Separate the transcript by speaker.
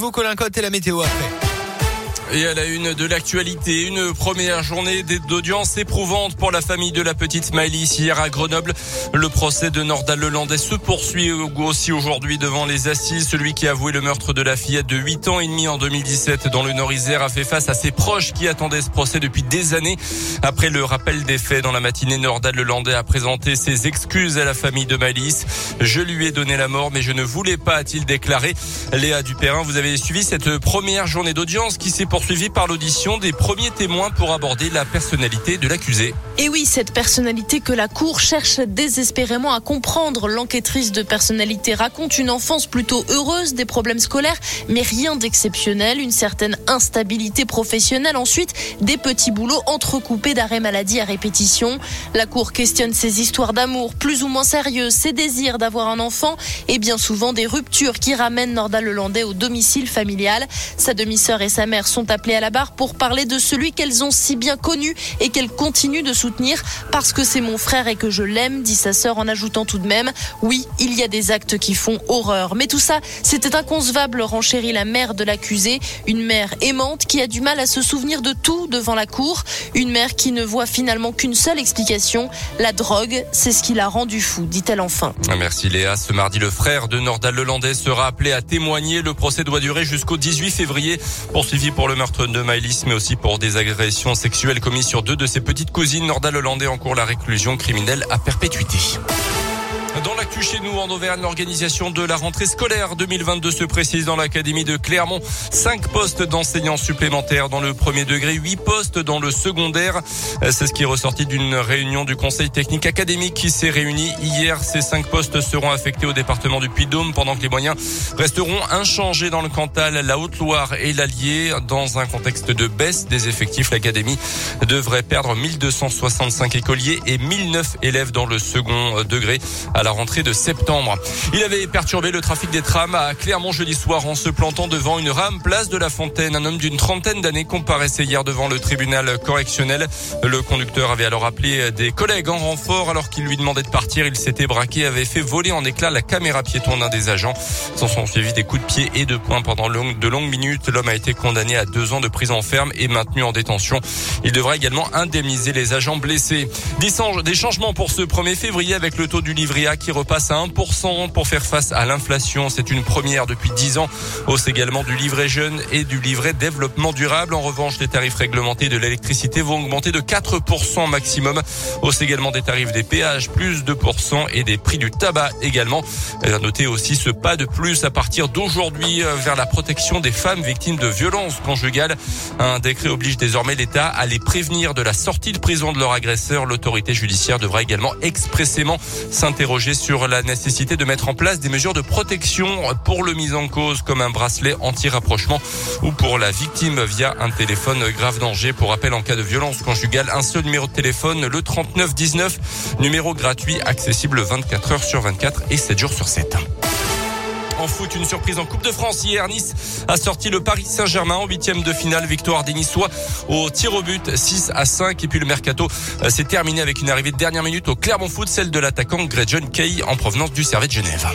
Speaker 1: vous, Colin Cotte, la météo après.
Speaker 2: Et à la une de l'actualité, une première journée d'audience éprouvante pour la famille de la petite Maëlys hier à Grenoble. Le procès de Nordal Lelandais se poursuit aussi aujourd'hui devant les assises. Celui qui a avoué le meurtre de la fillette de 8 ans et demi en 2017 dans le Nord-Isère a fait face à ses proches qui attendaient ce procès depuis des années. Après le rappel des faits dans la matinée, Nordal Lelandais a présenté ses excuses à la famille de Maëlys. Je lui ai donné la mort, mais je ne voulais pas, a-t-il déclaré. Léa Dupérin, vous avez suivi cette première journée d'audience qui s'est suivi par l'audition des premiers témoins pour aborder la personnalité de l'accusé.
Speaker 3: Et oui, cette personnalité que la Cour cherche désespérément à comprendre. L'enquêtrice de personnalité raconte une enfance plutôt heureuse, des problèmes scolaires, mais rien d'exceptionnel, une certaine instabilité professionnelle. Ensuite, des petits boulots entrecoupés d'arrêts maladie à répétition. La Cour questionne ses histoires d'amour plus ou moins sérieuses, ses désirs d'avoir un enfant et bien souvent des ruptures qui ramènent Norda Lelandais au domicile familial. Sa demi-sœur et sa mère sont appelés à la barre pour parler de celui qu'elles ont si bien connu et qu'elles continuent de soutenir parce que c'est mon frère et que je l'aime, dit sa sœur en ajoutant tout de même, oui, il y a des actes qui font horreur. Mais tout ça, c'était inconcevable, renchérit la mère de l'accusé, une mère aimante qui a du mal à se souvenir de tout devant la cour, une mère qui ne voit finalement qu'une seule explication, la drogue, c'est ce qui l'a rendu fou, dit-elle enfin.
Speaker 2: Merci Léa. Ce mardi, le frère de Nordal Lelandais sera appelé à témoigner. Le procès doit durer jusqu'au 18 février, poursuivi pour le meurtre de Maëlys, mais aussi pour des agressions sexuelles commises sur deux de ses petites cousines. Nordal Hollandais en cours la réclusion criminelle à perpétuité. Dans l'actu chez nous en Auvergne, l'organisation de la rentrée scolaire 2022 se précise dans l'académie de Clermont. Cinq postes d'enseignants supplémentaires dans le premier degré, huit postes dans le secondaire. C'est ce qui est ressorti d'une réunion du conseil technique académique qui s'est réuni hier. Ces cinq postes seront affectés au département du Puy-de-Dôme pendant que les moyens resteront inchangés dans le Cantal, la Haute-Loire et l'Allier. Dans un contexte de baisse des effectifs, l'académie devrait perdre 1265 écoliers et 1009 élèves dans le second degré la rentrée de septembre. Il avait perturbé le trafic des trams à Clermont jeudi soir en se plantant devant une rame place de la Fontaine. Un homme d'une trentaine d'années comparaissait hier devant le tribunal correctionnel. Le conducteur avait alors appelé des collègues en renfort alors qu'il lui demandait de partir. Il s'était braqué, avait fait voler en éclats la caméra piéton d'un des agents. S'en sont suivis des coups de pied et de poing pendant de longues minutes. L'homme a été condamné à deux ans de prison ferme et maintenu en détention. Il devra également indemniser les agents blessés. Des changements pour ce 1er février avec le taux du livret qui repasse à 1% pour faire face à l'inflation. C'est une première depuis 10 ans. Hausse également du livret jeune et du livret développement durable. En revanche, les tarifs réglementés de l'électricité vont augmenter de 4% maximum. Hausse également des tarifs des péages, plus 2% et des prix du tabac également. À noter aussi ce pas de plus à partir d'aujourd'hui euh, vers la protection des femmes victimes de violences conjugales. Un décret oblige désormais l'État à les prévenir de la sortie de prison de leur agresseur. L'autorité judiciaire devra également expressément s'interroger sur la nécessité de mettre en place des mesures de protection pour le mis en cause comme un bracelet anti-rapprochement ou pour la victime via un téléphone grave danger. Pour rappel, en cas de violence conjugale, un seul numéro de téléphone, le 3919, numéro gratuit, accessible 24 heures sur 24 et 7 jours sur 7. En foot, une surprise en Coupe de France hier. Nice a sorti le Paris Saint-Germain en huitième de finale. Victoire des Niçois au tir au but 6 à 5. Et puis le mercato euh, s'est terminé avec une arrivée de dernière minute au Clermont Foot, celle de l'attaquant Greg John Kay en provenance du Servet de Genève.